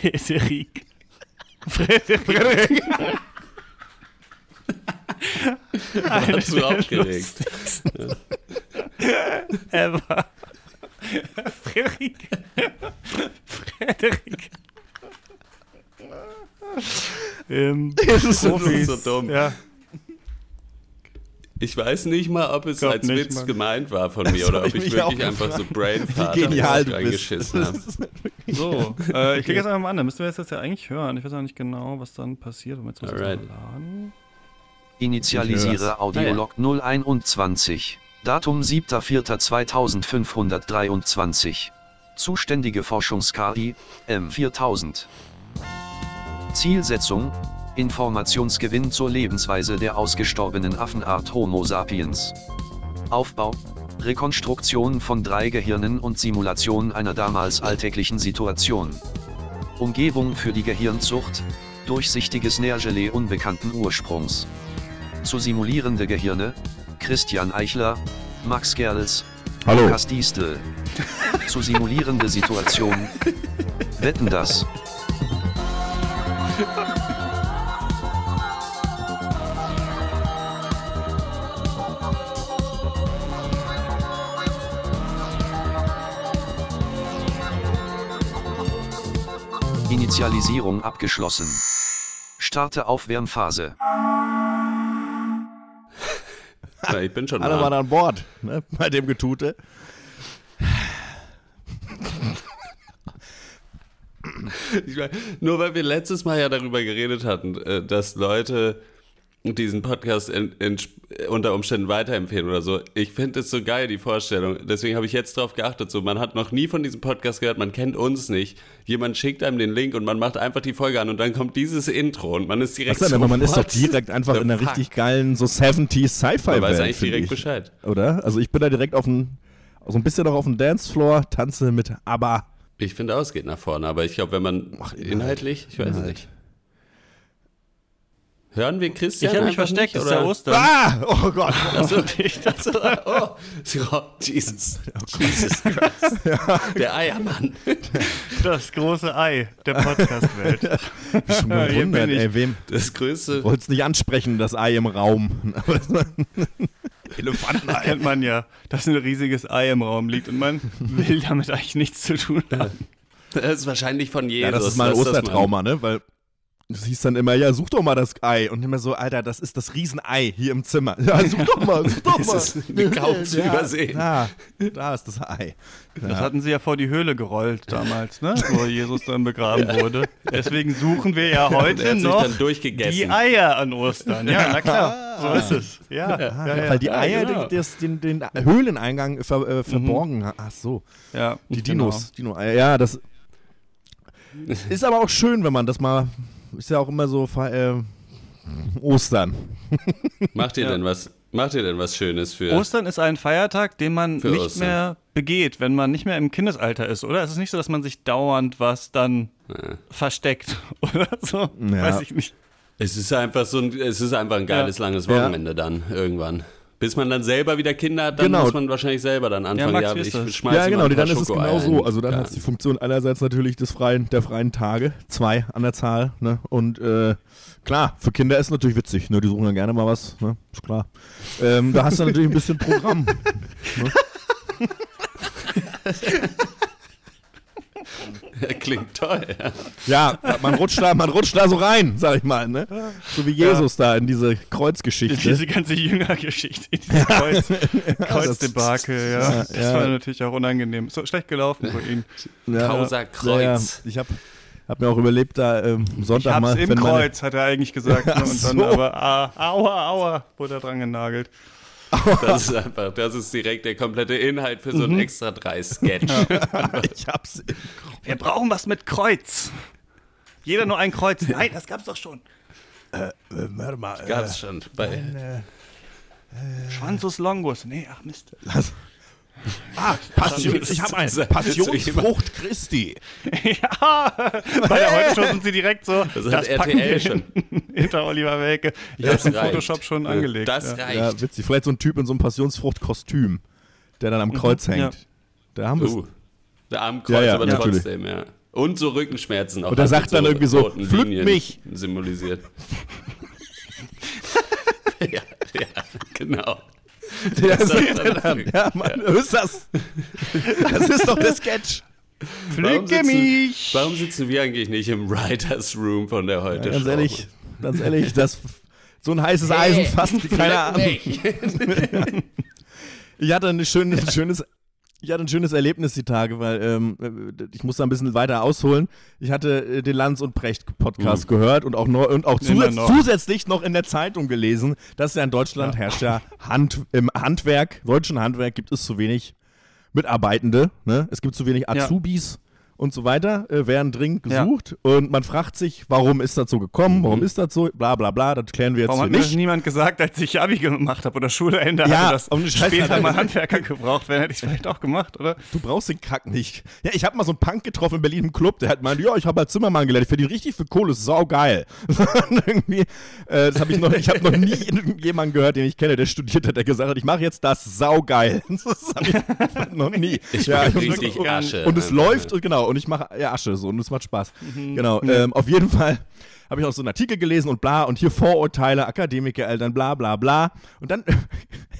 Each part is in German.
Frederik. Frederik. War zu aufgeregt. Ever. Frederik. Frederik. Ähm, Das ist Profis. so dumm. Ja. Ich weiß nicht mal, ob es Glaub als Witz Mann. gemeint war von mir oder hab ob ich wirklich einfach so. Brainfart Wie genial du bist. reingeschissen habe. So, äh, ich klicke jetzt einfach mal an. Da müssten wir das jetzt ja eigentlich hören. Ich weiß auch nicht genau, was dann passiert. Moment, jetzt muss ich das laden. Initialisiere Audiolog 021. Datum 7.4.2523. Zuständige Forschungs-KI, M4000. Zielsetzung, Informationsgewinn zur Lebensweise der ausgestorbenen Affenart Homo sapiens. Aufbau, Rekonstruktion von drei Gehirnen und Simulation einer damals alltäglichen Situation. Umgebung für die Gehirnzucht, durchsichtiges Nährgelee unbekannten Ursprungs. Zu simulierende Gehirne, Christian Eichler, Max Gerls, Hallo. Lukas Diestel. Zu simulierende Situation, wetten das. Initialisierung abgeschlossen. Starte Aufwärmphase. Ja, ich bin schon Alle waren an Bord, ne, bei dem Getute. Ich mein, nur weil wir letztes Mal ja darüber geredet hatten, äh, dass Leute diesen Podcast in, in, unter Umständen weiterempfehlen oder so. Ich finde es so geil, die Vorstellung. Deswegen habe ich jetzt drauf geachtet. So, man hat noch nie von diesem Podcast gehört, man kennt uns nicht. Jemand schickt einem den Link und man macht einfach die Folge an und dann kommt dieses Intro und man ist direkt Was denn, so, aber man ist doch direkt einfach in einer fuck? richtig geilen, so 70s Sci-Fi-Welt. Man weiß eigentlich direkt ich. Bescheid. Oder? Also ich bin da direkt auf dem, so ein bisschen noch auf dem Dancefloor, tanze mit ABBA. Ich finde auch, es geht nach vorne, aber ich glaube, wenn man Ach, Inhalt. inhaltlich, ich weiß es Inhalt. nicht. Hören wir Ich Christian? habe mich versteckt, nicht, das ist ja oder? Ah! Oh Gott. Achso, ich dachte, oh, oh, Jesus. Jesus Christ. Der Eiermann. Das große Ei der Podcast-Welt. Schon gewundert, ich. ey, wem Das größte. wollt's nicht ansprechen, das Ei im Raum. Aber das-. Kennt man ja, dass ein riesiges Ei im Raum liegt und man will damit eigentlich nichts zu tun haben. Das ist wahrscheinlich von Jesus. Ja, das ist mal ein dass das Ostertrauma, ne? Weil es hieß dann immer, ja, such doch mal das Ei. Und immer so, Alter, das ist das Riesenei hier im Zimmer. Ja, such doch mal, such doch Das mal. ist eine kaum zu übersehen. Da, da ist das Ei. Das hatten sie ja vor die Höhle gerollt damals, ne? wo Jesus dann begraben wurde. Deswegen suchen wir ja heute noch dann durchgegessen. die Eier an Ostern. Ja, na klar, so ist es. Ja, ja, Ah, ja. Weil die Ja, Eier genau. das, den, den Höhleneingang ver, äh, verborgen haben. Ach so, ja die genau. Dinos. Dino-Eier. Ja, das ist aber auch schön, wenn man das mal. Ist ja auch immer so äh, Ostern. Macht ihr Ja. denn was? Macht ihr denn was Schönes für? Ostern ist ein Feiertag, den man nicht Ostern. mehr begeht, wenn man nicht mehr im Kindesalter ist, oder? Es ist nicht so, dass man sich dauernd was dann Ja. versteckt oder so. Ja. Weiß ich nicht. Es ist einfach so ein, es ist einfach ein geiles langes Ja. Wochenende dann irgendwann. Bis man dann selber wieder Kinder hat, dann Genau. muss man wahrscheinlich selber dann anfangen. Max, Ja, wie ist ich das? schmeiße Ja, mal genau, ein paar dann ist es genau so. Also dann hat es die Funktion einerseits natürlich des freien, der freien Tage, zwei an der Zahl, ne? Und äh, klar, für Kinder ist natürlich witzig, ne? Die suchen dann gerne mal was, ne? Ist klar. Ähm, da hast du natürlich ein bisschen Programm. Ja, Klingt toll. Ja. Ja, man rutscht da, man rutscht da so rein, sag ich mal, ne? So wie Jesus da in diese Kreuzgeschichte. Diese ganze Jüngergeschichte, dieses Kreuz, Kreuzdebakel, ja. Ja, Das ja. war natürlich auch unangenehm. So schlecht gelaufen für ihn. ja, Ja, Kreuz. ja. Ich hab, hab mir auch überlegt, da ähm, Ich Sonntag hab's mal, im Kreuz, hat er eigentlich gesagt. Ne? Und dann so. aber, ah, aua, aua, wurde er dran genagelt. Das ist einfach, das ist direkt der komplette Inhalt für so Mhm. einen extra 3 Sketch. ich hab's Wir brauchen was mit Kreuz. Jeder nur ein Kreuz. Nein, das gab's doch schon. äh, warte mal, äh, Gab's schon. Bei, Schwanzus longus. Nee, ach Mist. lass- Ah, Passion, ich habe eine Passionsfrucht Christi. ja, bei der Heute-Show sind sie direkt so. Das Das, hat packen RTL wir schon. hin- hinter Oliver Welke. Ich habe den reicht. Photoshop schon Ja, angelegt. Das ja. reicht. Ja, witzig. Vielleicht so ein Typ in so einem Passionsfrucht-Kostüm, der dann am Kreuz hängt. ja. Da haben wir Uh, der Armkreuz, Ja, ja, aber natürlich. trotzdem, ja. Und so Rückenschmerzen auch. Und er hat sagt dann irgendwie so, "Pflück mich." Symbolisiert. ja, ja, genau. Ja, Das dann. ja Mann, was ist das? Das ist doch der Sketch. Sitzen, mich! warum sitzen wir eigentlich nicht im Writers Room von der heute Ganz Show? ehrlich, ganz ehrlich, das so ein heißes Eisen fasst keine Ahnung. Ich hatte ein schönes, ein schönes, ich hatte ein schönes Erlebnis die Tage, weil ähm, ich muss da ein bisschen weiter ausholen. Ich hatte äh, den Lanz und Precht Podcast gehört und auch, neu, und auch zusätz noch. zusätzlich noch in der Zeitung gelesen, dass ja in Deutschland herrscht ja Hand, im Handwerk, deutschen Handwerk gibt es zu wenig Mitarbeitende, ne? es gibt zu wenig Ja. Und so weiter, äh, werden dringend Ja. gesucht und man fragt sich, warum ist das so gekommen, warum ist das so, bla bla bla, das klären wir jetzt Warum hier hat mir das nicht. niemand gesagt, als ich Abi gemacht habe oder Schulende Ja, hatte, dass Scheiß- später mal Handwerker gebraucht werden, hätte ich es vielleicht auch gemacht, oder? Du brauchst den Kack nicht. Ja, ich habe mal so einen Punk getroffen in Berlin im Club, der hat meint, ja, ich habe als Zimmermann gelernt, ich verdiene richtig viel Kohle, ist saugeil. Und irgendwie, äh, das habe ich noch, ich habe noch nie jemanden gehört, den ich kenne, der studiert hat, der gesagt hat, ich mache jetzt das saugeil. Das habe ich noch nie. Ich ja, richtig und, Asche. Und es läuft, und genau, und ich mache ja, Asche so und es macht Spaß. Genau, ähm, auf jeden Fall habe ich auch so einen Artikel gelesen und bla und hier Vorurteile, Akademikereltern, bla bla bla. Und dann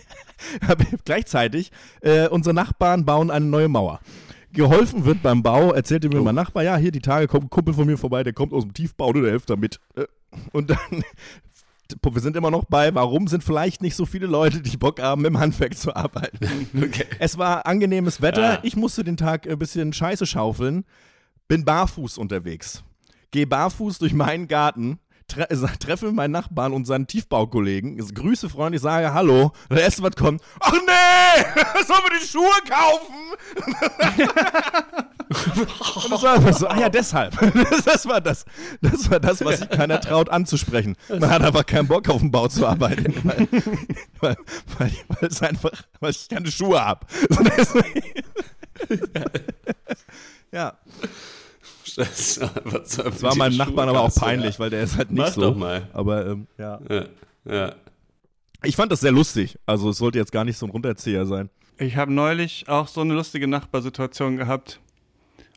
habe ich gleichzeitig äh, unsere Nachbarn bauen eine neue Mauer. Geholfen wird beim Bau, erzählte mir mein Nachbar, ja, hier die Tage kommt ein Kumpel von mir vorbei, der kommt aus dem Tiefbau, der hilft damit. Äh, Und dann, wir sind immer noch bei, warum sind vielleicht nicht so viele Leute, die Bock haben, im Handwerk zu arbeiten. Okay. Es war angenehmes Wetter, Ah. ich musste den Tag ein bisschen Scheiße schaufeln, bin barfuß unterwegs. Gehe barfuß durch meinen Garten, tre treffe meinen Nachbarn und seinen Tiefbaukollegen, grüße freundlich, sage Hallo. Das erste, was kommt, ach nee, sollen wir die Schuhe kaufen? und das war einfach so, ah ja, deshalb. Das war das. Das war das, was sich keiner traut anzusprechen. Man hat einfach keinen Bock auf dem Bau zu arbeiten. Weil, weil, weil, weil es einfach, weil ich keine Schuhe habe. ja, Das, das war meinem Nachbarn aber auch peinlich, weil der ist halt nicht Mach so. doch mal. Aber ähm, ja. Ja, ja. Ich fand das sehr lustig. Also es sollte jetzt gar nicht so ein Runterzieher sein. Ich habe neulich auch so eine lustige Nachbarsituation gehabt.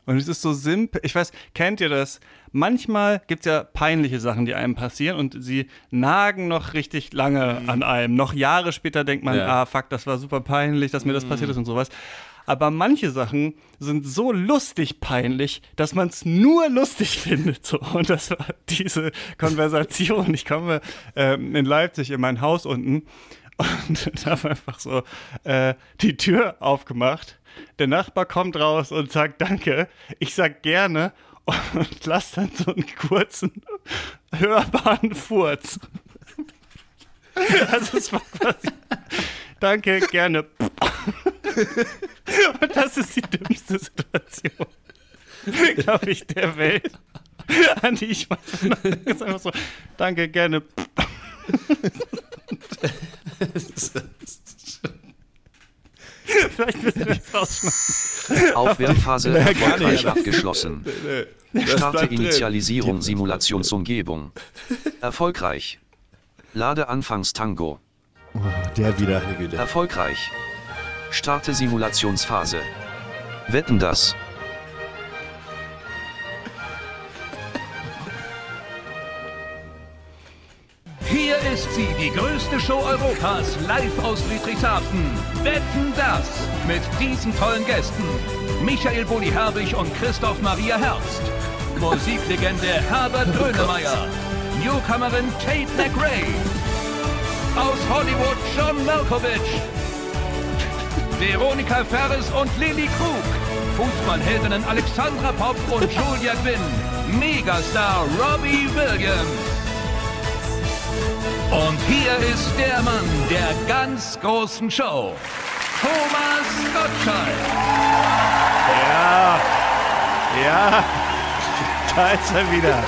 Und es ist so simpel. Ich weiß, kennt ihr das? Manchmal gibt es ja peinliche Sachen, die einem passieren und sie nagen noch richtig lange an einem. Noch Jahre später denkt man, Ja. ah, fuck, das war super peinlich, dass mir das passiert ist und sowas. Aber manche Sachen sind so lustig peinlich, dass man es nur lustig findet. So. Und das war diese Konversation. Ich komme ähm, in Leipzig in mein Haus unten und habe einfach so äh, die Tür aufgemacht. Der Nachbar kommt raus und sagt Danke. Ich sag gerne und lass dann so einen kurzen, hörbaren Furz. Also es war quasi Danke, gerne. Und das ist die dümmste Situation, glaube ich, der Welt, an die ich mal Das ist einfach so, danke, gerne. Vielleicht müssen wir das rausschneiden. Aufwärmphase erfolgreich abgeschlossen. Starte. Initialisierung Simulationsumgebung. Erfolgreich. Lade Anfangstango. Der wieder. Erfolgreich. Starte Simulationsphase. Wetten das. Größte Show Europas, live aus Friedrichshafen. Wetten das mit diesen tollen Gästen. Michael Bulli Herbig und Christoph Maria Herbst. Musiklegende Herbert Grönemeyer. Newcomerin Tate McRae. Aus Hollywood John Malkovich. Veronika Ferres und Lilly Krug. Fußballheldinnen Alexandra Popp und Julia Quinn. Megastar Robbie Williams. Und hier ist der Mann der ganz großen Show. Thomas Gottschalk. Ja, ja, da ist er wieder.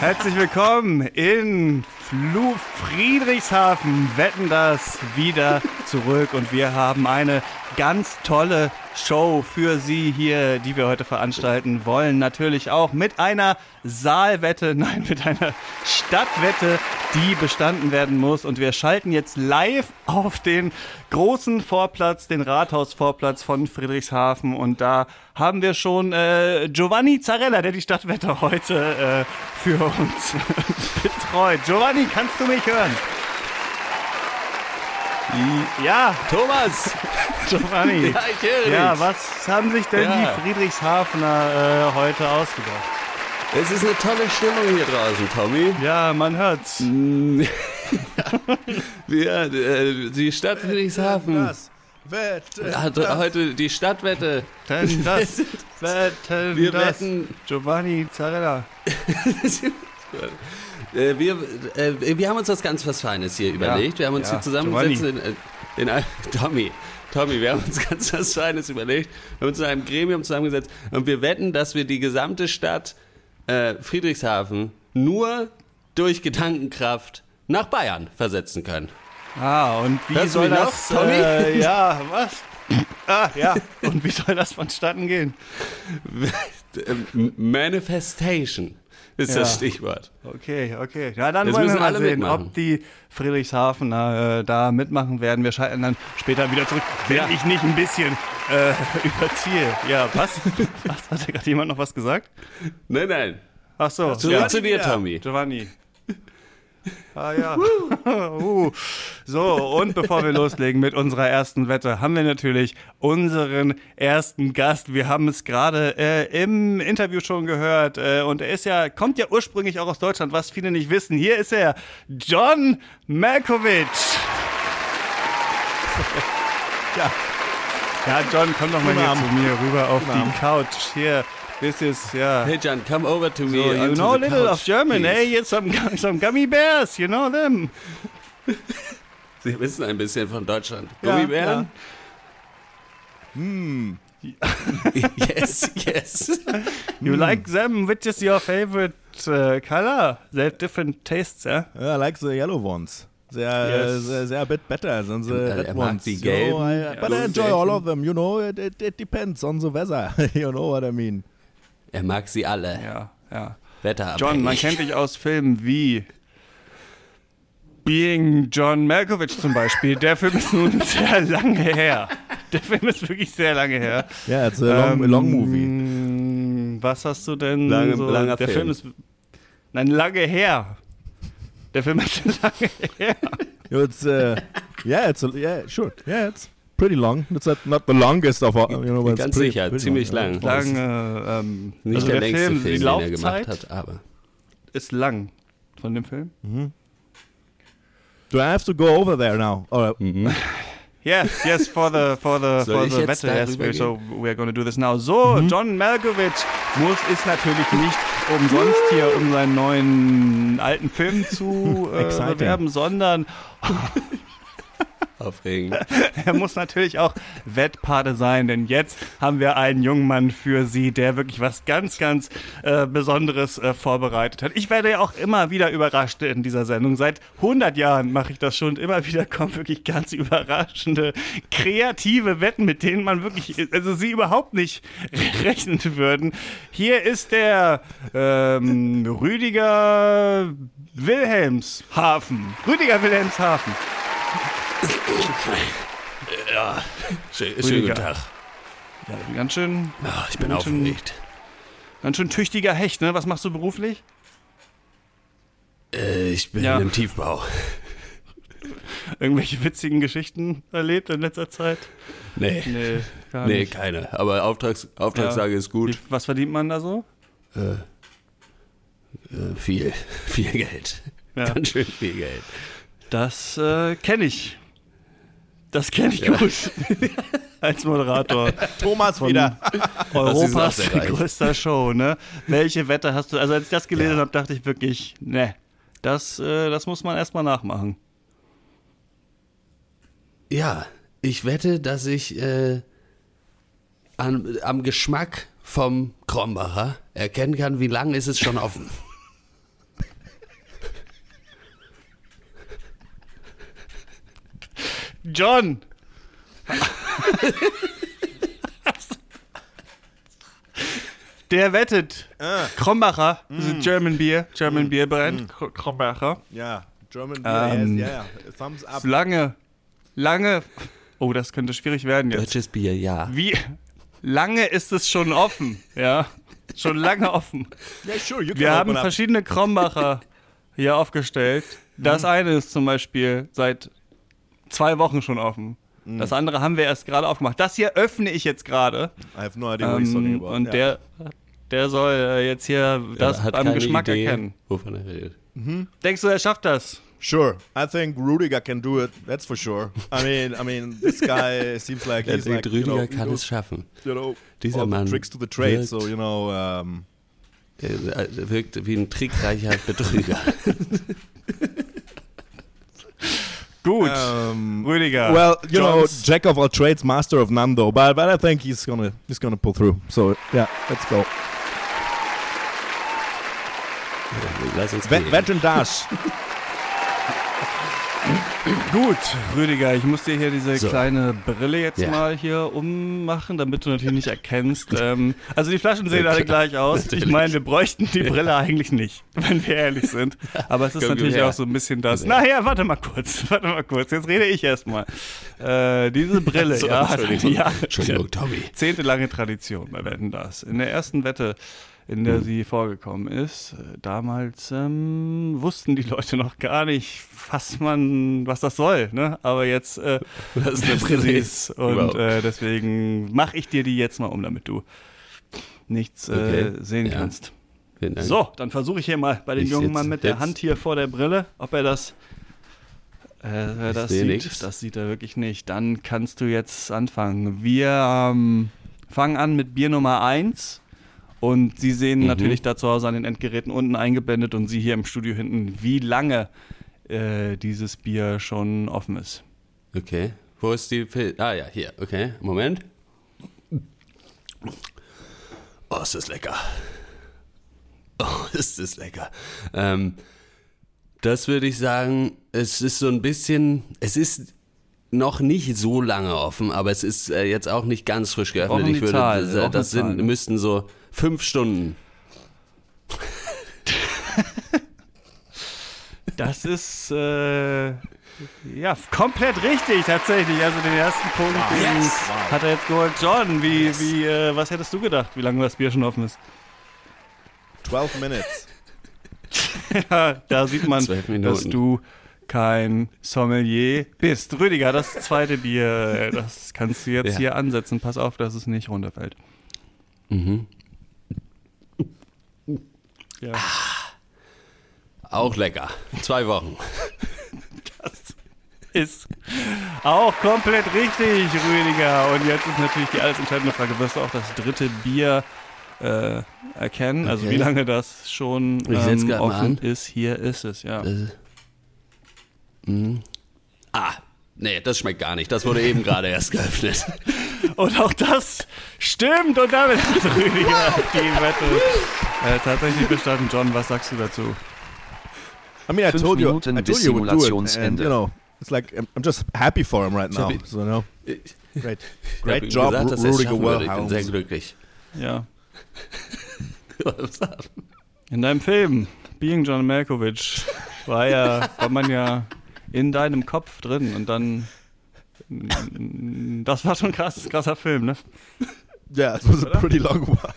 Herzlich willkommen in Flu Friedrichshafen. Wetten das wieder zurück und wir haben eine ganz tolle Show für Sie hier, die wir heute veranstalten wollen. Natürlich auch mit einer Saalwette, nein, mit einer Stadtwette, die bestanden werden muss. Und wir schalten jetzt live auf den großen Vorplatz, den Rathausvorplatz von Friedrichshafen. Und da haben wir schon äh, Giovanni Zarella, der die Stadtwette heute äh, für uns betreut. Giovanni, kannst du mich hören? Ja, Thomas! Giovanni. Ja, ich höre Ja, dich. was haben sich denn Ja. die Friedrichshafener äh, heute ausgedacht? Es ist eine tolle Stimmung hier draußen, Tommy. Ja, man hört's. Wir, äh, die Stadt Friedrichshafen Das Wette. hat heute die Stadtwette. Denn das, wetten Wir das. wetten, Giovanni Zarella. Äh, wir, äh, wir haben uns was ganz was Feines hier überlegt. Wir haben uns Ja, hier zusammengesetzt in, äh, in ein, Tommy. Tommy, wir haben uns ganz was Feines überlegt. Wir haben uns in einem Gremium zusammengesetzt und wir wetten, dass wir die gesamte Stadt äh, Friedrichshafen nur durch Gedankenkraft nach Bayern versetzen können. Ah, und wie Hörst soll mich noch, das... Tommy? Äh, ja, was? Ah, ja. Und wie soll das vonstatten gehen? Manifestation ist Ja. das Stichwort. Okay, okay. Ja, dann Jetzt wollen wir müssen mal alle sehen, mitmachen. ob die Friedrichshafener äh, da mitmachen werden. Wir schalten dann später wieder zurück, wenn Ja. ich nicht ein bisschen äh, überziehe. Ja, was? was? Hat gerade jemand noch was gesagt? Nein, nein. Ach so, Zurück ja. zu dir, Tommy. Giovanni. Ah ja. uh. So, und bevor wir loslegen mit unserer ersten Wette, haben wir natürlich unseren ersten Gast. Wir haben es gerade äh, im Interview schon gehört äh, und er ist ja, kommt ja ursprünglich auch aus Deutschland, was viele nicht wissen. Hier ist er, John Malkovich. Ja. Ja, John, komm doch mal hier zu mir rüber auf Guten die Abend. Couch. Hier, this is, ja. Hey John, come over to me. So, you know a little couch, of German, please. hey? It's some, some gummy bears, you know them. Sie wissen ein bisschen von Deutschland. Ja, Gummibären? yes, yes. You like them? Which is your favorite uh, color? They have different tastes, yeah? I like the yellow ones. They are, Yes. they, they are a bit better than the red mag ones. die gelben, I, but I enjoy all of them, you know. It, it, it depends on the weather. you know what I mean. Er mag sie alle. Ja, ja. Wetterabhängig. John, man kennt dich aus Filmen wie Being John Malkovich zum Beispiel. Der Film ist nun sehr lange her. Der Film ist wirklich sehr lange her. Yeah, it's a long, a long movie. Was hast du denn Lange- so? langer Der Film. Film ist nein lange her. Der Film ist lange her. You know, It's uh, yeah, it's a, yeah, sure, yeah, it's pretty long. It's not, not the longest of all, you know, but Ganz pretty, sicher, pretty ziemlich long. lang. Lange. Ähm, Nicht also der, der, längste Film, Film, die den er Laufzeit gemacht hat, aber. ist lang von dem Film. Do I have to go over there now? Or, Yes, yes, for the for the Soll for the jetzt Wette, yes, we- so we're going to do this now. So, John Malkovich muss ist natürlich nicht umsonst hier, um seinen neuen alten Film zu äh, bewerben, sondern Aufregend. er muss natürlich auch Wettpate sein, denn jetzt haben wir einen jungen Mann für Sie, der wirklich was ganz, ganz äh, Besonderes äh, vorbereitet hat. Ich werde ja auch immer wieder überrascht in dieser Sendung. Seit 100 Jahren mache ich das schon immer wieder kommen wirklich ganz überraschende, kreative Wetten, mit denen man wirklich, also Sie überhaupt nicht rechnen würden. Hier ist der ähm, Rüdiger Wilhelmshafen. Rüdiger Wilhelmshafen. Schön, Rüdiger. schönen guten Tag. Ganz schön Ah, ich bin Ganz schön- aufgeregt. Ganz schön tüchtiger Hecht, ne? Was machst du beruflich? Äh, ich bin Ja. im Tiefbau. Irgendwelche witzigen Geschichten erlebt in letzter Zeit? Nee, Nee, gar nee nicht. keine. Aber Auftrags, Auftragslage ist Wie, gut. was verdient man da so? Äh, viel, viel Geld. Ja. Ganz schön viel Geld. Das äh, kenne ich. Das kenne ich gut. Als Moderator Thomas wieder. Europas größter Show, ne? Welche Wette hast du? Also als ich das gelesen habe, dachte ich wirklich, ne, das, äh, das muss man erstmal nachmachen. Ja, ich wette, dass ich äh, an, am Geschmack vom Krombacher erkennen kann, wie lange ist es schon offen. John! Der wettet. Krombacher, das ist German Beer, German Beer Brand, Kr- Krombacher. Ja, German Beer, Ähm, yes, yeah, yeah. Thumbs up. Lange, lange, oh, das könnte schwierig werden jetzt. Deutsches Bier, ja. Wie lange ist es schon offen? Ja, schon lange offen. Yeah, sure, you can Wir haben verschiedene Krombacher hier aufgestellt. Das eine ist zum Beispiel seit zwei Wochen schon offen. Das andere haben wir erst gerade aufgemacht. Das hier öffne ich jetzt gerade. I have no idea what he's talking Ähm, about. und ja. der, der soll äh, jetzt hier das hat am keine Geschmack Idee, erkennen. Wovon er redet. Denkst du, er schafft das? Sure, I think Rudiger can do it. That's for sure. I mean, I mean, this guy seems like he's like, you Rüdiger know, kann es schaffen. you know, Dieser Mann tricks to the trade. wirkt- So you know, um, Er äh, wirkt wie ein trickreicher Betrüger. Gut, um, Rüdiger. well, you know, jack of all trades, master of none, though. But but I think he's gonna he's gonna pull through. So yeah, let's go. Lass uns Ve reden. Veteran Dash. Gut, Rüdiger, ich muss dir hier diese So. kleine Brille jetzt Ja. mal hier ummachen, damit du natürlich nicht erkennst. ähm, also die Flaschen sehen alle gleich aus. Ich Natürlich. meine, wir bräuchten die Brille eigentlich nicht, wenn wir ehrlich sind. Aber es ist Komm, natürlich auch so ein bisschen das. Naja, warte mal kurz, warte mal kurz. Jetzt rede ich erstmal. Äh, diese Brille, So, ja, Entschuldigung. ja, Entschuldigung, Tommy. zehntelange Tradition bei Wetten das. In der ersten Wette, in der sie vorgekommen ist, damals ähm, wussten die Leute noch gar nicht, was man, was das soll. Ne? Aber jetzt äh, Das ist eine wissen sie es und äh, deswegen mache ich dir die jetzt mal um, damit du nichts äh, Okay, sehen ja. kannst. So, dann versuche ich hier mal bei dem Ich jungen Mann mit der Hand hier vor der Brille, ob er das, äh, das sieht. nichts. Das sieht er wirklich nicht. Dann kannst du jetzt anfangen. Wir ähm, fangen an mit Bier Nummer 1. Und Sie sehen Mhm. natürlich da zu Hause an den Endgeräten unten eingeblendet und Sie hier im Studio hinten, wie lange äh, dieses Bier schon offen ist. Okay. Wo ist die Fil Ah ja, hier. Okay. Moment. Oh, ist das lecker. Oh, ist das lecker. Ähm, das würde ich sagen, es ist so ein bisschen, es ist noch nicht so lange offen, aber es ist äh, jetzt auch nicht ganz frisch geöffnet. Ich würde, Zahl, das, das sind, ne? müssten so fünf Stunden. Das ist äh, ja komplett richtig tatsächlich. Also den ersten Punkt den hat er jetzt geholt. Jordan, wie, wie, äh, was hättest du gedacht, wie lange das Bier schon offen ist? 12 minutes. Ja, da sieht man, dass du kein Sommelier bist. Rüdiger, das zweite Bier, äh, das kannst du jetzt Ja. hier ansetzen. Pass auf, dass es nicht runterfällt. Mhm. Ja. Auch lecker. Zwei Wochen. Ist auch komplett richtig, Rüdiger. Und jetzt ist natürlich die alles entscheidende Frage: Wirst du auch das dritte Bier äh, erkennen? Also, Okay. wie lange das schon ähm, offen ist? Hier ist es, ja. Ah, nee, das schmeckt gar nicht. Das wurde eben gerade erst geöffnet. Und auch das stimmt. Und damit hat Rüdiger die Wette äh, tatsächlich bestanden. John, was sagst du dazu? I mean, I Fünf told you, Minuten I told you would do it, and Simulationsende. you know, it's like I'm, I'm just happy for him right now. So you know, great, Ich great ihm job, gesagt, er schaffen würde. Ich bin sehr glücklich. Ja. In deinem Film, Being John Malkovich, war ja, war man ja in deinem Kopf drin und dann. Das war schon ein krass, krasser Film, ne? Yeah, it was a pretty long one.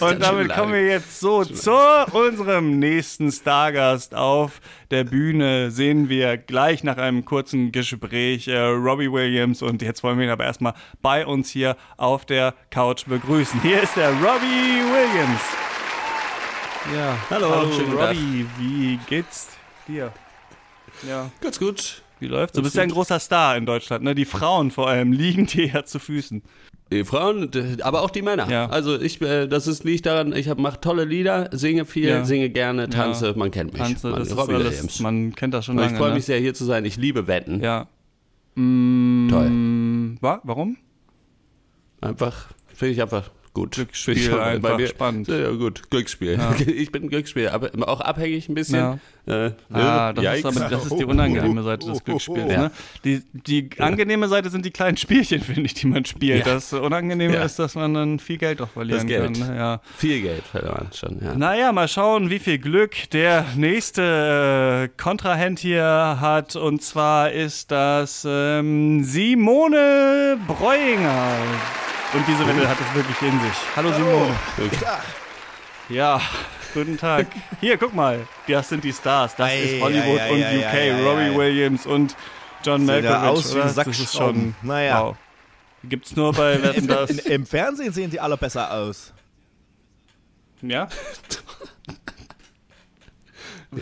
Und damit kommen wir jetzt so zu unserem nächsten Stargast. Auf der Bühne sehen wir gleich nach einem kurzen Gespräch äh, Robbie Williams und jetzt wollen wir ihn aber erstmal bei uns hier auf der Couch begrüßen. Hier ist der Robbie Williams. Ja, Hallo, Tag. Robbie, wie geht's dir? Ja, Ganz gut. Wie läuft's? Du bist ja ein großer Star in Deutschland, ne? Die Frauen vor allem liegen dir ja zu Füßen. Die Frauen, aber auch die Männer. Ja. Also ich, äh, das ist liegt daran, ich mache tolle Lieder, singe viel, Ja. singe gerne, tanze, man kennt mich. Tanze, man, das ist Robbie alles, Williams. man kennt das schon lange. ich freue ne? mich sehr, hier zu sein. Ich liebe Wetten. Ja. Mm, Toll. Wa warum? Einfach, finde ich einfach gut. Glücksspiel auch einfach mir- spannend. Ja, gut, Glücksspiel. Ja. Ich bin Glücksspiel, aber auch abhängig ein bisschen. Ja. Äh, Ah, äh, das ist, aber, das ist die unangenehme Seite des Glücksspiels. Ne? Die, die angenehme Seite sind die kleinen Spielchen, finde ich, die man spielt. Das Unangenehme ist, dass man dann viel Geld auch verlieren Geld. kann. Ne? Ja. Viel Geld verloren schon, ja. Naja, mal schauen, wie viel Glück der nächste äh, Kontrahent hier hat. Und zwar ist das ähm, Simone Breuinger. Und diese Wette hat es wirklich in sich. Hallo Simone. Ja, guten Tag. Hier, guck mal. Das sind die Stars. Das Ei, ist Hollywood ei, ei, und ei, UK. ei, ei, Robbie ei. Williams und John ja Malkovich. aus wie Sack das ist schon. Naja. Wow. Gibt's nur bei Wetten das. In, Im Fernsehen sehen die alle besser aus. Ja? Du,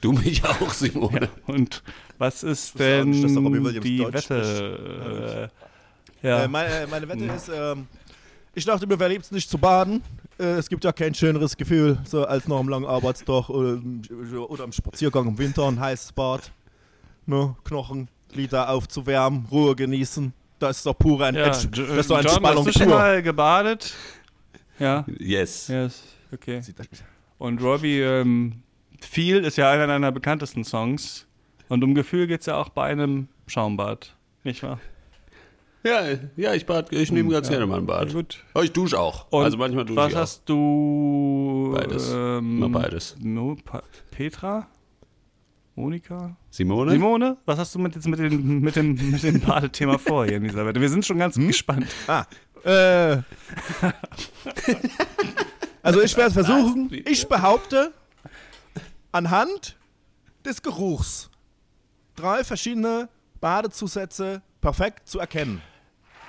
du mich auch, Simone. Und was ist denn die Deutsch Wette? Äh, ja. Äh, meine, äh, meine Wette ist, ähm, ich dachte mir, wer liebt's nicht zu baden? Äh, es gibt ja kein schöneres Gefühl, so als nach einem langen Arbeitstag oder, oder am Spaziergang im Winter, ein heißes Bad. Ne, Knochen, Glieder aufzuwärmen, Ruhe genießen. Das ist doch pure Ent ja. Das ist doch John, Entspannung hast du schon pur. mal gebadet? Ja. Yes. Yes. Okay. Und Robbie, ähm, Feel ist ja einer deiner bekanntesten Songs. Und um Gefühl geht es ja auch bei einem Schaumbad. Nicht wahr? Ja, ja, ich bad, ich nehme ganz gerne mal ein Bad. Gut. Aber ich dusche auch. Und also manchmal dusche was ich auch. hast du? Beides. Ähm, Immer beides. No, pa Petra? Monika? Simone? Simone, was hast du mit, jetzt mit, dem, mit, dem, mit dem Badethema vor hier in dieser Wette? Wir sind schon ganz gespannt. Ah, äh. also ich werde versuchen, ich behaupte, anhand des Geruchs drei verschiedene Badezusätze perfekt zu erkennen.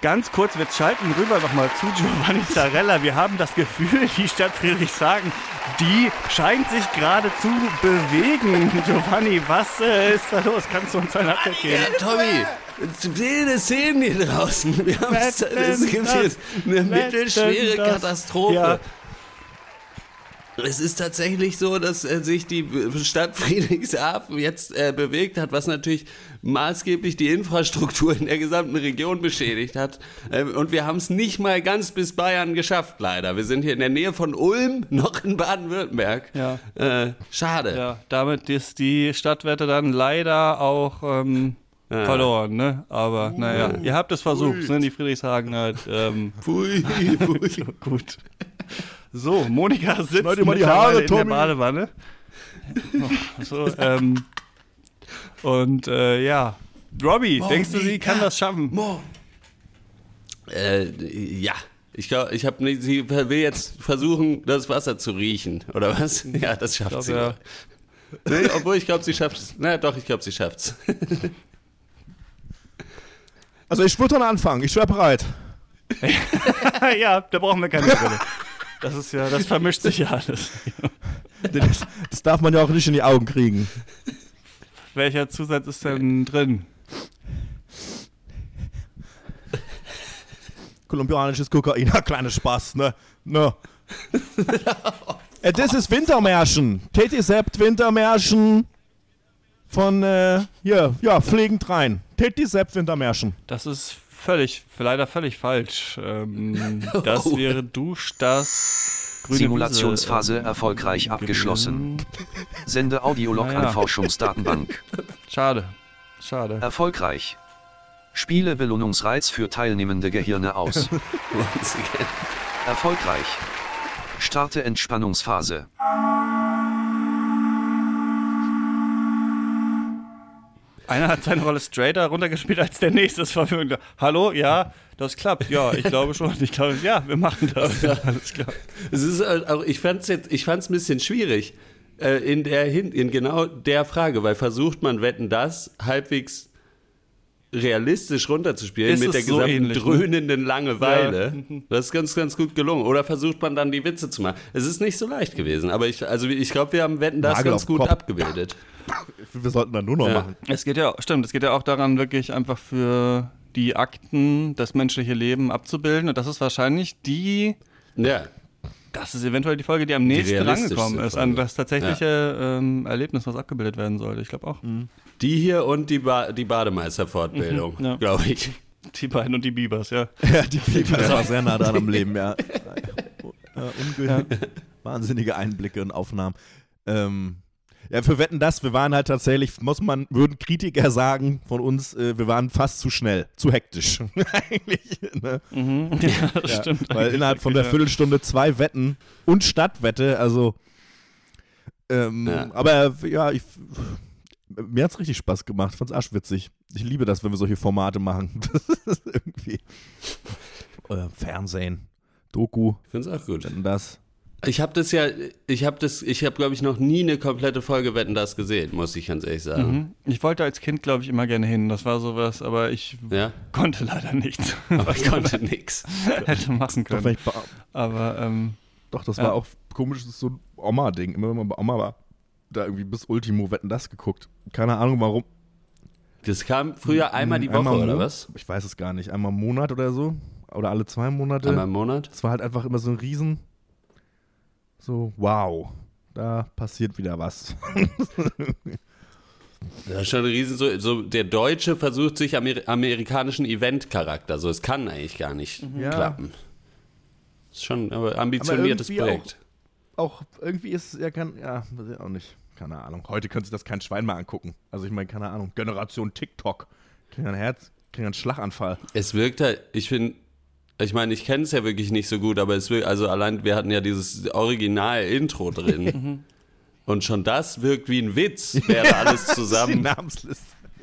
Ganz kurz, wir schalten rüber nochmal zu Giovanni Zarella. Wir haben das Gefühl, die Stadt Friedrichshagen, die scheint sich gerade zu bewegen. Giovanni, was äh, ist da los? Kannst du uns ein Update geben? Ja, Tommy, wilde Szenen hier draußen. Wir haben es gibt jetzt eine mittelschwere? Katastrophe. Ja. Es ist tatsächlich so, dass äh, sich die Stadt Friedrichshafen jetzt äh, bewegt hat, was natürlich maßgeblich die Infrastruktur in der gesamten Region beschädigt hat. Ähm, und wir haben es nicht mal ganz bis Bayern geschafft, leider. Wir sind hier in der Nähe von Ulm, noch in Baden-Württemberg. Ja. Äh, schade. Ja, damit ist die Stadtwette dann leider auch ähm, verloren, ne? Aber naja, ihr habt es versucht, ne? Die Friedrichshagen halt. Ähm, Pfui, pfui. so, gut. So, Monika sitzt Schneid mal die mittlerweile Haare, in der Tommy. Badewanne. Oh, so, ähm, und äh, ja, Robbie, denkst du, sie kann das schaffen? Äh, ja. Ich glaube, ich habe nicht, sie will jetzt versuchen, das Wasser zu riechen, oder was? Ja, das schafft glaub, sie. ja. Nee, obwohl ich glaube, sie schafft es. Na doch, ich glaube, sie schafft's. Also ich würde dann anfangen, ich wäre bereit. ja, da brauchen wir keine Brille. Das ist ja, das vermischt sich ja alles. Das, das darf man ja auch nicht in die Augen kriegen. Welcher Zusatz ist denn drin? Kolumbianisches Kokain, ja, kleiner Spaß, ne? Ne. das ist Wintermärchen. Teti Sept Wintermärchen von, äh, hier, ja, fliegend rein. Teti Sept Wintermärchen. Das ist völlig, leider völlig falsch. Ähm, das Oh. wäre Dusch, das grüne Simulationsphase Wiese, ähm, erfolgreich abgeschlossen. Sende Audiolog Naja. an Forschungsdatenbank. Schade. Schade. Erfolgreich. Spiele Belohnungsreiz für teilnehmende Gehirne aus. Erfolgreich. Starte Entspannungsphase. Einer hat seine Rolle straighter runtergespielt als der nächste. Das war für Hallo, ja, das klappt. Ja, ich glaube schon. Ich glaube, ja, wir machen das. Ja, alles klar. Es ist halt auch, ich jetzt, ich fand's ein bisschen schwierig äh, in der in genau der Frage, weil versucht man Wetten das halbwegs realistisch runterzuspielen Ist mit der so gesamten ähnlich, ne? dröhnenden Langeweile. Ja. Das ist ganz, ganz gut gelungen. Oder versucht man dann die Witze zu machen. Es ist nicht so leicht gewesen, aber ich, also ich glaube, wir haben Wetten das Nagel ganz gut Kopf. abgebildet. Wir sollten dann nur noch Ja. machen. Es geht ja, stimmt, es geht ja auch daran, wirklich einfach für die Akten das menschliche Leben abzubilden. Und das ist wahrscheinlich die, Ja. Das ist eventuell die Folge, die am nächsten rangekommen ist an das tatsächliche ähm, Erlebnis, was abgebildet werden sollte. Ich glaube auch. Die hier und die, ba die Bademeisterfortbildung, Mhm, ja. glaube ich. Die beiden und die Bibers, ja. Ja, die Pieper, das war sehr nah dran am Leben, ja. ja, unge Wahnsinnige Einblicke und Aufnahmen. Ähm, ja, für Wetten das, wir waren halt tatsächlich, muss man, würden Kritiker sagen von uns, äh, wir waren fast zu schnell, zu hektisch. Eigentlich, ne? Mhm. Ja, das Ja, stimmt. weil innerhalb von der. Viertelstunde zwei Wetten und Stadtwette, also ähm, Ja. aber ja, ich, mir hat's richtig Spaß gemacht, fand's arschwitzig. Ich liebe das, wenn wir solche Formate machen. Das ist irgendwie äh, Fernsehen, Doku, Ich finde es auch gut. Wetten das. Ich habe das ja, ich habe das, ich habe glaube ich noch nie eine komplette Folge Wetten das gesehen, muss ich ganz ehrlich sagen. Mhm. Ich wollte als Kind, glaube ich, immer gerne hin. Das war sowas, aber ich Ja, konnte leider nichts, aber ich konnte nix. hätte machen Doch, können. bei, Aber ähm, doch, das Ja. war auch komisch, das ist so ein Oma-Ding. Immer wenn man bei Oma war, da irgendwie bis Ultimo Wetten das geguckt. Keine Ahnung warum. Das kam früher einmal die Woche Einmal oder was? Ich weiß es gar nicht. Einmal im Monat oder so. Oder alle zwei Monate. Einmal im Monat? Es war halt einfach immer so ein Riesen. So, wow. Da passiert wieder was. Das ist schon ein Riesen, so, so der Deutsche versucht sich Amer amerikanischen Event-Charakter, so es kann eigentlich gar nicht Ja. klappen. Ist schon aber ambitioniertes irgendwie Projekt. auch irgendwie ist es ja kein. Ja, weiß ich auch nicht. Keine Ahnung. Heute könnte sich das kein Schwein mehr angucken. Also, ich meine, keine Ahnung. Generation TikTok. Kriegen ein Herz, kriegen einen Schlaganfall. Es wirkt halt, ich finde, ich meine, ich kenne es ja wirklich nicht so gut, aber es wirkt, also allein, wir hatten ja dieses Original-Intro drin. Und schon das wirkt wie ein Witz, wer da alles zusammen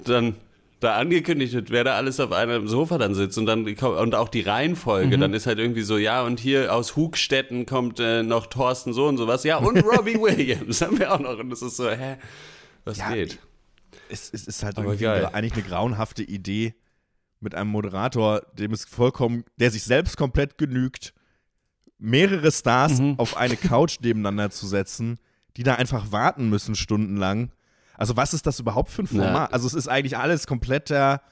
dann da angekündigt wird, wer da alles auf einem Sofa dann sitzt und dann und auch die Reihenfolge, dann ist halt irgendwie so, ja, und hier aus Hugstetten kommt äh, noch Thorsten so und sowas, ja, und Robbie Williams haben wir auch noch. Und das ist so, hä? Was Ja, geht? Es, es ist halt Aber irgendwie gra- eigentlich eine grauenhafte Idee mit einem Moderator, dem es vollkommen, der sich selbst komplett genügt, mehrere Stars auf eine Couch nebeneinander zu setzen, die da einfach warten müssen stundenlang. Also was ist das überhaupt für ein Ja. Format? Also es ist eigentlich alles kompletter,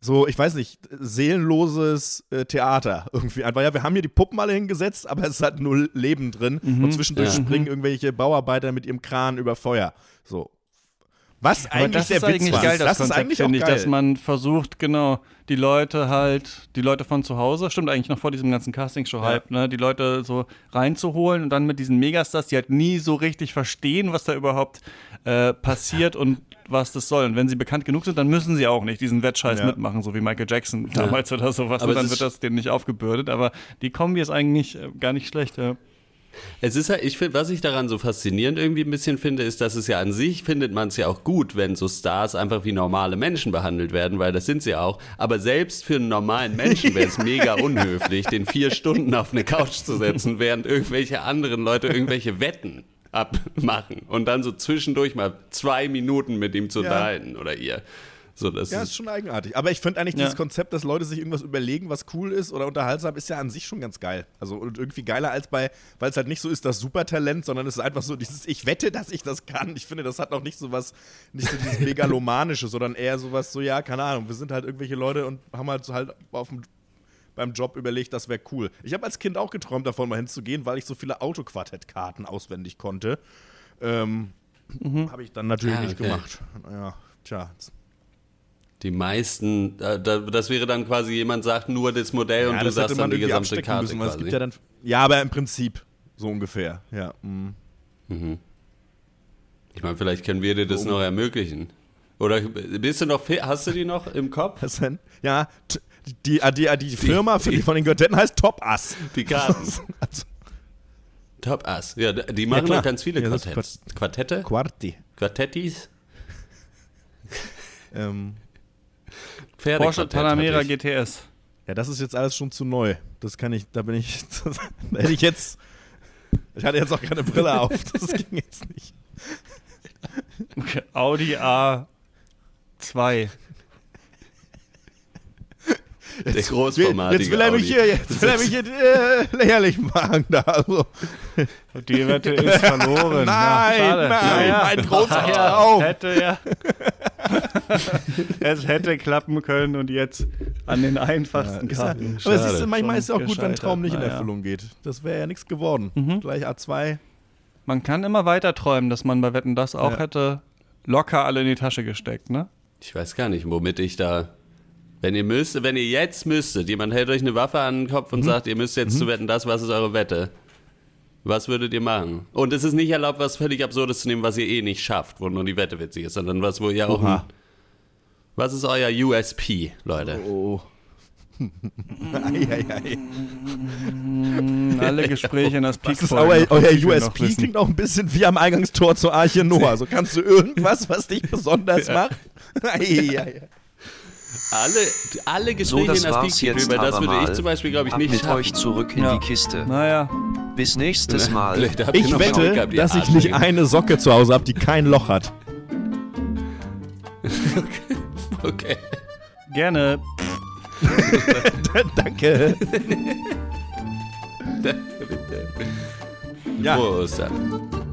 so, ich weiß nicht, seelenloses äh, Theater irgendwie. Einfach, ja, wir haben hier die Puppen alle hingesetzt, aber es halt null Leben drin und zwischendurch Ja. springen irgendwelche Bauarbeiter mit ihrem Kran über Feuer. So. Was eigentlich das der ist Witz eigentlich war. geil, das, das ist Konzept, eigentlich auch geil. dass man versucht, genau, die Leute halt, die Leute von zu Hause, stimmt eigentlich noch vor diesem ganzen Castingshow-Hype, ne, die Leute so reinzuholen und dann mit diesen Megastars, die halt nie so richtig verstehen, was da überhaupt äh, passiert und was das soll. Und wenn sie bekannt genug sind, dann müssen sie auch nicht diesen Wettscheiß Ja. mitmachen, so wie Michael Jackson damals oder sowas. Aber und dann wird ist- das denen nicht aufgebürdet. Aber die Kombi ist eigentlich äh, gar nicht schlecht. Ja. Es ist halt, ich finde, was ich daran so faszinierend irgendwie ein bisschen finde, ist, dass es ja an sich findet man es ja auch gut, wenn so Stars einfach wie normale Menschen behandelt werden, weil das sind sie auch. Aber selbst für einen normalen Menschen wäre es mega unhöflich, den vier Stunden auf eine Couch zu setzen, während irgendwelche anderen Leute irgendwelche Wetten abmachen und dann so zwischendurch mal zwei Minuten mit ihm zu Ja. oder ihr. So, das Ja, ist, ist schon eigenartig. Aber ich finde eigentlich Ja. dieses Konzept, dass Leute sich irgendwas überlegen, was cool ist oder unterhaltsam, ist ja an sich schon ganz geil. Also und irgendwie geiler als bei, weil es halt nicht so ist, das Supertalent, sondern es ist einfach so dieses, ich wette, dass ich das kann. Ich finde, das hat auch nicht so was, nicht so dieses Megalomanische, sondern eher sowas so, ja, keine Ahnung, wir sind halt irgendwelche Leute und haben halt so halt auf dem, beim Job überlegt, das wäre cool. Ich habe als Kind auch geträumt, davon mal hinzugehen, weil ich so viele Autoquartettkarten auswendig konnte. Ähm, Habe ich dann natürlich Ah, nicht okay. gemacht. Naja, tja, die meisten, äh, da- das wäre dann quasi jemand sagt nur das Modell und du das sagst dann die gesamte Karte müssen, quasi. gibt ja dann. Ja, aber im Prinzip so ungefähr. Ja. mm. Ich meine, vielleicht können wir dir das noch ermöglichen. Oder bist du noch, hast du die noch im Kopf? Was denn? Ja, die, die, die, die Firma für die von den Göttetten heißt Top Ass. Die Karten. Also, Top Ass. Ja, die machen doch ganz viele Ja, das Quartetts. Quartette? Quarti. Quartettis? Ähm, Pferdequartett Porsche Panamera. GTS. ja, das ist jetzt alles schon zu neu. Das kann ich, da bin ich, da hätte ich jetzt, ich hatte jetzt auch keine Brille auf. Das ging jetzt nicht. Okay. Audi A2. Der Jetzt großformatige will er mich Audi. hier, jetzt will er mich hier äh, lächerlich machen da. Also. Die Wette ist verloren. Nein, ja, nein, ja, ein großer ja, Traum. Hätte ja. es hätte klappen können und jetzt an den einfachsten Ist ja, Karten. aber siehst du, Schade. manchmal ist es ja auch gut, wenn ein Traum nicht in. Erfüllung geht. Das wäre ja nichts geworden. Mhm. Gleich A2. Man kann immer weiter träumen, dass man bei Wetten das auch Ja. hätte locker alle in die Tasche gesteckt, ne? Ich weiß gar nicht, womit ich da. Wenn ihr müsst, wenn ihr jetzt müsstet, jemand hält euch eine Waffe an den Kopf und sagt, ihr müsst jetzt zu wetten, das, was ist eure Wette? Was würdet ihr machen? Und es ist nicht erlaubt, was völlig Absurdes zu nehmen, was ihr eh nicht schafft, wo nur die Wette witzig ist, sondern was, wo ihr auch. Oha. Was ist euer USP, Leute? Oh. Eieiei. Alle Gespräche in das Peak ist euer, euer USP? Klingt auch ein bisschen wie am Eingangstor zur Arche Noah. So kannst du irgendwas, was dich besonders macht? Eieiei. Alle, alle So, Gespräche das in das war's Peak jetzt über, das würde ich zum Beispiel, glaube ich, Ab nicht mit schaffen. euch zurück in Ja. die Kiste. Naja, Bis nächstes Mal. Ich wette, gehabt, dass ich nicht eine Socke zu Hause habe, die kein Loch hat. Okay. Gerne. Danke. Ja. Prost. dann.